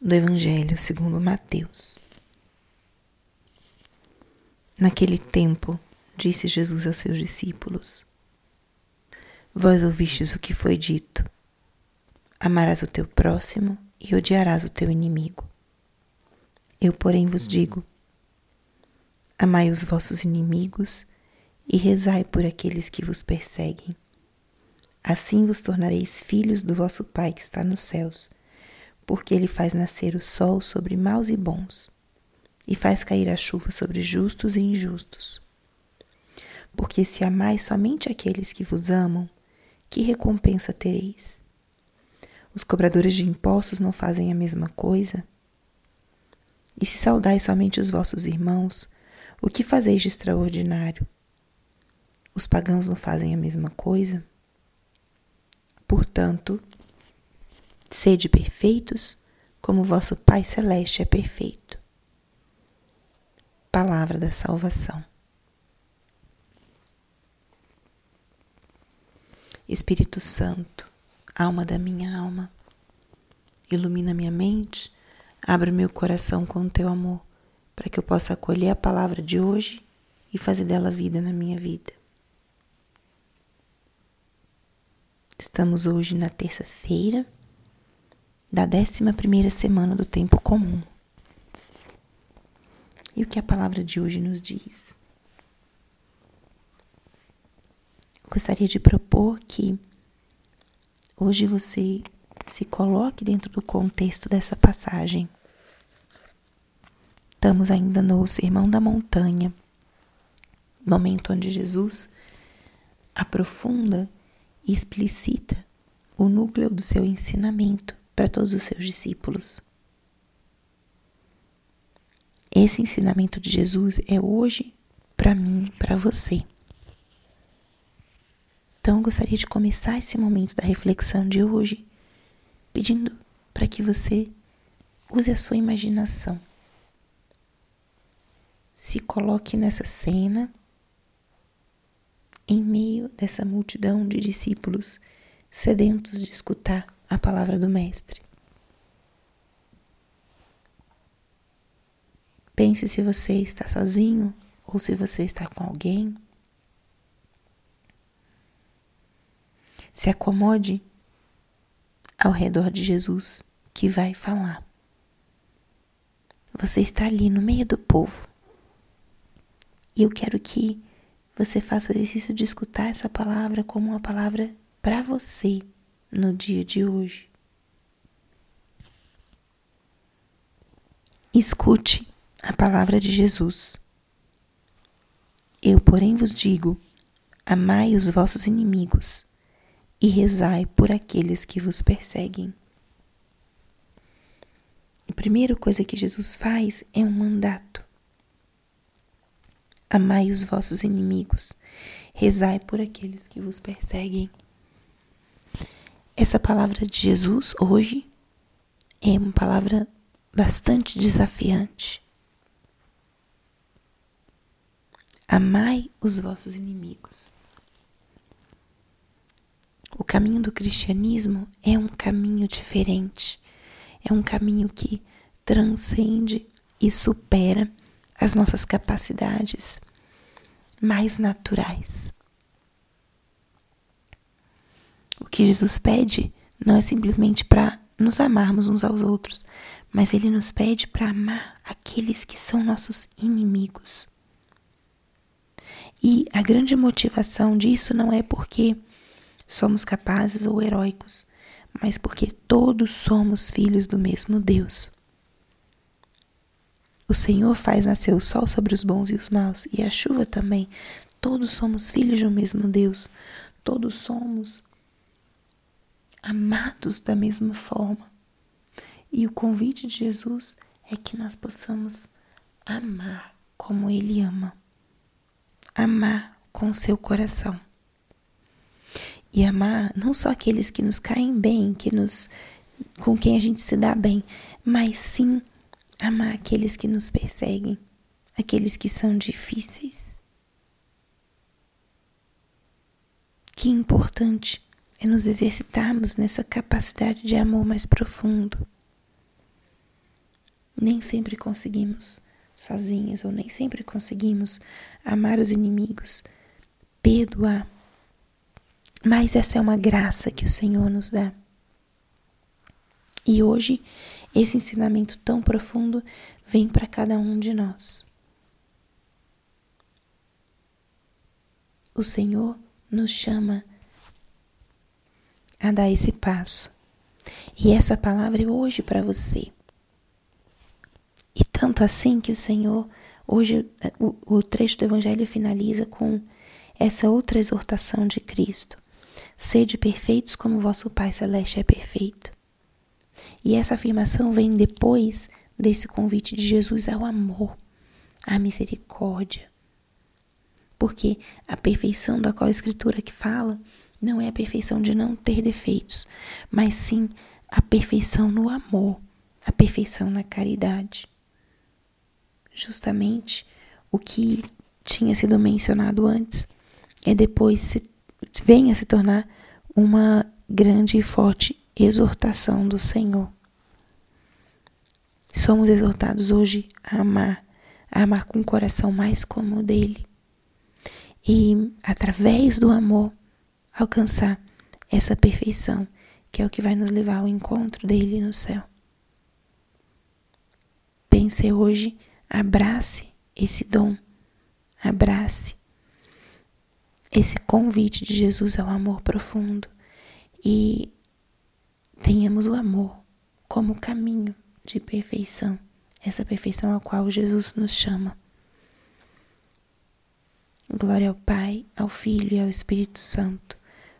do Evangelho segundo Mateus. Naquele tempo, disse Jesus aos seus discípulos: Vós ouvistes o que foi dito: Amarás o teu próximo e odiarás o teu inimigo. Eu, porém, vos digo: Amai os vossos inimigos e rezai por aqueles que vos perseguem. Assim vos tornareis filhos do vosso Pai que está nos céus porque ele faz nascer o sol sobre maus e bons, e faz cair a chuva sobre justos e injustos. Porque se amais somente aqueles que vos amam, que recompensa tereis? Os cobradores de impostos não fazem a mesma coisa? E se saudais somente os vossos irmãos, o que fazeis de extraordinário? Os pagãos não fazem a mesma coisa? Portanto, Sede perfeitos, como vosso Pai Celeste é perfeito. Palavra da Salvação. Espírito Santo, alma da minha alma, ilumina minha mente, abre meu coração com o teu amor, para que eu possa acolher a palavra de hoje e fazer dela vida na minha vida. Estamos hoje na terça-feira da décima primeira semana do tempo comum. E o que a palavra de hoje nos diz? Gostaria de propor que hoje você se coloque dentro do contexto dessa passagem. Estamos ainda no Sermão da Montanha, momento onde Jesus aprofunda e explicita o núcleo do seu ensinamento para todos os seus discípulos. Esse ensinamento de Jesus é hoje para mim, para você. Então, eu gostaria de começar esse momento da reflexão de hoje pedindo para que você use a sua imaginação. Se coloque nessa cena, em meio dessa multidão de discípulos sedentos de escutar a palavra do Mestre. Pense se você está sozinho ou se você está com alguém. Se acomode ao redor de Jesus que vai falar. Você está ali no meio do povo. E eu quero que você faça o exercício de escutar essa palavra como uma palavra para você no dia de hoje. Escute a palavra de Jesus. Eu, porém, vos digo: amai os vossos inimigos e rezai por aqueles que vos perseguem. A primeira coisa que Jesus faz é um mandato. Amai os vossos inimigos, rezai por aqueles que vos perseguem. Essa palavra de Jesus hoje é uma palavra bastante desafiante. Amai os vossos inimigos. O caminho do cristianismo é um caminho diferente, é um caminho que transcende e supera as nossas capacidades mais naturais. O que Jesus pede não é simplesmente para nos amarmos uns aos outros, mas ele nos pede para amar aqueles que são nossos inimigos. E a grande motivação disso não é porque somos capazes ou heróicos, mas porque todos somos filhos do mesmo Deus. O Senhor faz nascer o sol sobre os bons e os maus, e a chuva também. Todos somos filhos do mesmo Deus. Todos somos amados da mesma forma. E o convite de Jesus é que nós possamos amar como Ele ama, amar com seu coração. E amar não só aqueles que nos caem bem, que nos com quem a gente se dá bem, mas sim amar aqueles que nos perseguem, aqueles que são difíceis. Que importante é nos exercitarmos nessa capacidade de amor mais profundo. Nem sempre conseguimos sozinhos, ou nem sempre conseguimos amar os inimigos, perdoar. Mas essa é uma graça que o Senhor nos dá. E hoje, esse ensinamento tão profundo vem para cada um de nós. O Senhor nos chama a dar esse passo. E essa palavra é hoje para você. E tanto assim que o Senhor, hoje, o, o trecho do Evangelho finaliza com essa outra exortação de Cristo: Sede perfeitos como vosso Pai Celeste é perfeito. E essa afirmação vem depois desse convite de Jesus ao amor, à misericórdia. Porque a perfeição da qual a Escritura que fala não é a perfeição de não ter defeitos, mas sim a perfeição no amor, a perfeição na caridade. Justamente o que tinha sido mencionado antes é depois se, venha se tornar uma grande e forte exortação do Senhor. Somos exortados hoje a amar, a amar com o coração mais como o dele. E através do amor alcançar essa perfeição, que é o que vai nos levar ao encontro dele no céu. Pense hoje, abrace esse dom, abrace esse convite de Jesus ao amor profundo e tenhamos o amor como caminho de perfeição, essa perfeição a qual Jesus nos chama. Glória ao Pai, ao Filho e ao Espírito Santo,